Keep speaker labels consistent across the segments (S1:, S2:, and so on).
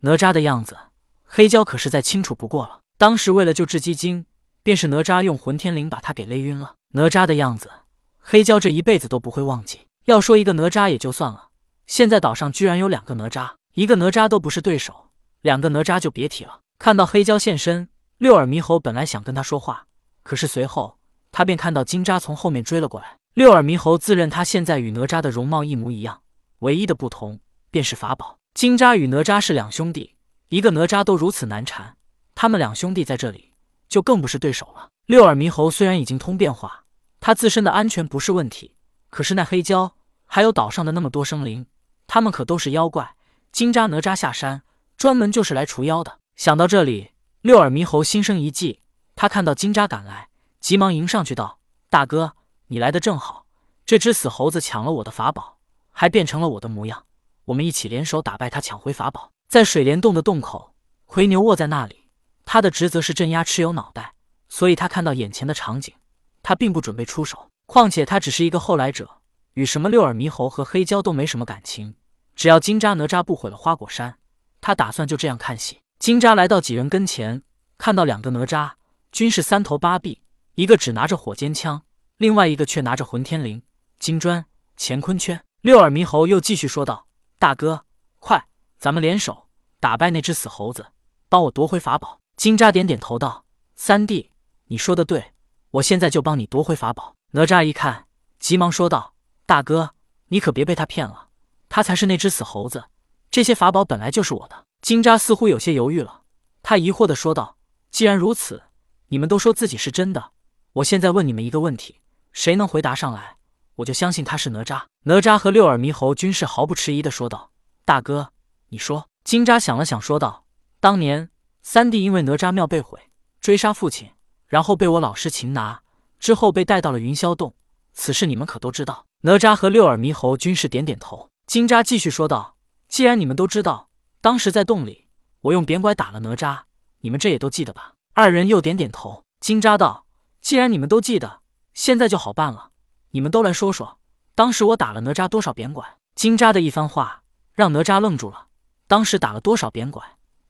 S1: 哪吒的样子，黑蛟可是再清楚不过了。当时为了救雉鸡精，便是哪吒用混天绫把他给勒晕了。哪吒的样子，黑蛟这一辈子都不会忘记。要说一个哪吒也就算了，现在岛上居然有两个哪吒，一个哪吒都不是对手，两个哪吒就别提了。看到黑蛟现身，六耳猕猴本来想跟他说话，可是随后他便看到金吒从后面追了过来。六耳猕猴自认他现在与哪吒的容貌一模一样，唯一的不同便是法宝。金吒与哪吒是两兄弟，一个哪吒都如此难缠，他们两兄弟在这里就更不是对手了。六耳猕猴虽然已经通变化，他自身的安全不是问题，可是那黑蛟。还有岛上的那么多生灵，他们可都是妖怪。金吒、哪吒下山，专门就是来除妖的。想到这里，六耳猕猴心生一计。他看到金吒赶来，急忙迎上去道：“大哥，你来的正好。这只死猴子抢了我的法宝，还变成了我的模样。我们一起联手打败他，抢回法宝。”在水帘洞的洞口，奎牛卧在那里，他的职责是镇压蚩尤脑袋，所以他看到眼前的场景，他并不准备出手。况且他只是一个后来者。与什么六耳猕猴和黑蛟都没什么感情，只要金吒哪吒不毁了花果山，他打算就这样看戏。金吒来到几人跟前，看到两个哪吒，均是三头八臂，一个只拿着火尖枪，另外一个却拿着混天绫、金砖、乾坤圈。六耳猕猴又继续说道：“大哥，快，咱们联手打败那只死猴子，帮我夺回法宝。”金吒点点头道：“三弟，你说的对，我现在就帮你夺回法宝。”哪吒一看，急忙说道。大哥，你可别被他骗了，他才是那只死猴子。这些法宝本来就是我的。金吒似乎有些犹豫了，他疑惑的说道：“既然如此，你们都说自己是真的，我现在问你们一个问题，谁能回答上来，我就相信他是哪吒。”哪吒和六耳猕猴均是毫不迟疑的说道：“大哥，你说。”金吒想了想，说道：“当年三弟因为哪吒庙被毁，追杀父亲，然后被我老师擒拿，之后被带到了云霄洞。此事你们可都知道。”哪吒和六耳猕猴均是点点头。金吒继续说道：“既然你们都知道，当时在洞里我用扁拐打了哪吒，你们这也都记得吧？”二人又点点头。金吒道：“既然你们都记得，现在就好办了。你们都来说说，当时我打了哪吒多少扁拐？”金吒的一番话让哪吒愣住了。当时打了多少扁拐，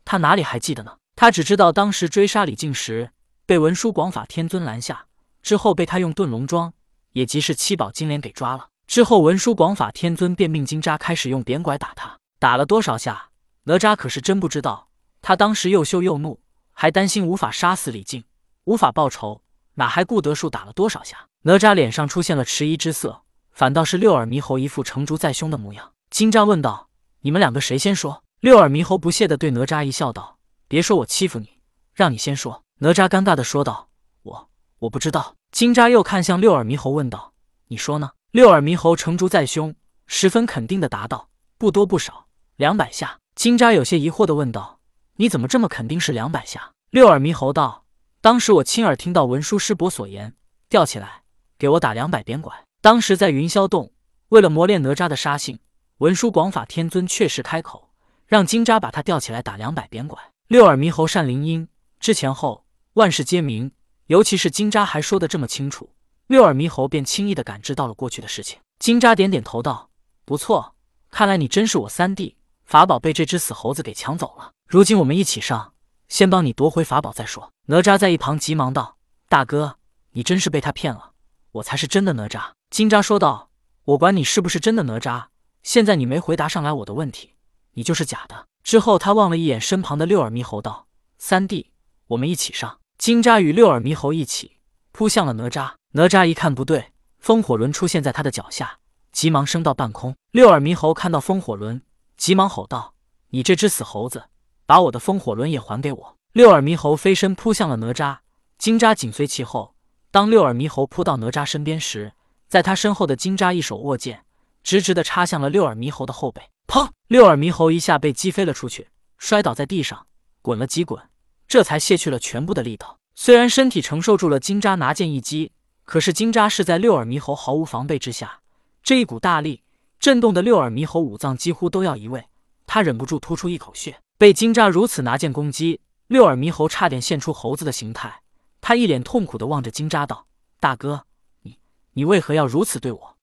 S1: 他哪里还记得呢？他只知道当时追杀李靖时被文殊广法天尊拦下，之后被他用遁龙桩。也即是七宝金莲给抓了之后，文殊广法天尊便命金吒开始用扁拐打他，打了多少下，哪吒可是真不知道。他当时又羞又怒，还担心无法杀死李靖，无法报仇，哪还顾得数打了多少下？哪吒脸上出现了迟疑之色，反倒是六耳猕猴一副成竹在胸的模样。金吒问道：“你们两个谁先说？”六耳猕猴不屑地对哪吒一笑，道：“别说我欺负你，让你先说。”哪吒尴尬地说道：“我我不知道。”金吒又看向六耳猕猴，问道：“你说呢？”六耳猕猴成竹在胸，十分肯定的答道：“不多不少，两百下。”金吒有些疑惑的问道：“你怎么这么肯定是两百下？”六耳猕猴道：“当时我亲耳听到文殊师伯所言，吊起来给我打两百鞭拐。当时在云霄洞，为了磨练哪吒的杀性，文殊广法天尊确实开口让金吒把他吊起来打两百鞭拐。”六耳猕猴善灵音，之前后万事皆明。尤其是金吒还说的这么清楚，六耳猕猴便轻易的感知到了过去的事情。金吒点点头道：“不错，看来你真是我三弟。法宝被这只死猴子给抢走了，如今我们一起上，先帮你夺回法宝再说。”哪吒在一旁急忙道：“大哥，你真是被他骗了，我才是真的哪吒。”金吒说道：“我管你是不是真的哪吒，现在你没回答上来我的问题，你就是假的。”之后他望了一眼身旁的六耳猕猴道：“三弟，我们一起上。”金吒与六耳猕猴一起扑向了哪吒。哪吒一看不对，风火轮出现在他的脚下，急忙升到半空。六耳猕猴看到风火轮，急忙吼道：“你这只死猴子，把我的风火轮也还给我！”六耳猕猴飞身扑向了哪吒，金吒紧随其后。当六耳猕猴扑到哪吒身边时，在他身后的金吒一手握剑，直直的插向了六耳猕猴的后背。砰！六耳猕猴一下被击飞了出去，摔倒在地上，滚了几滚。这才卸去了全部的力道。虽然身体承受住了金吒拿剑一击，可是金吒是在六耳猕猴毫无防备之下，这一股大力震动的六耳猕猴五脏几乎都要移位，他忍不住吐出一口血。被金吒如此拿剑攻击，六耳猕猴差点现出猴子的形态。他一脸痛苦的望着金吒道：“大哥，你你为何要如此对我？”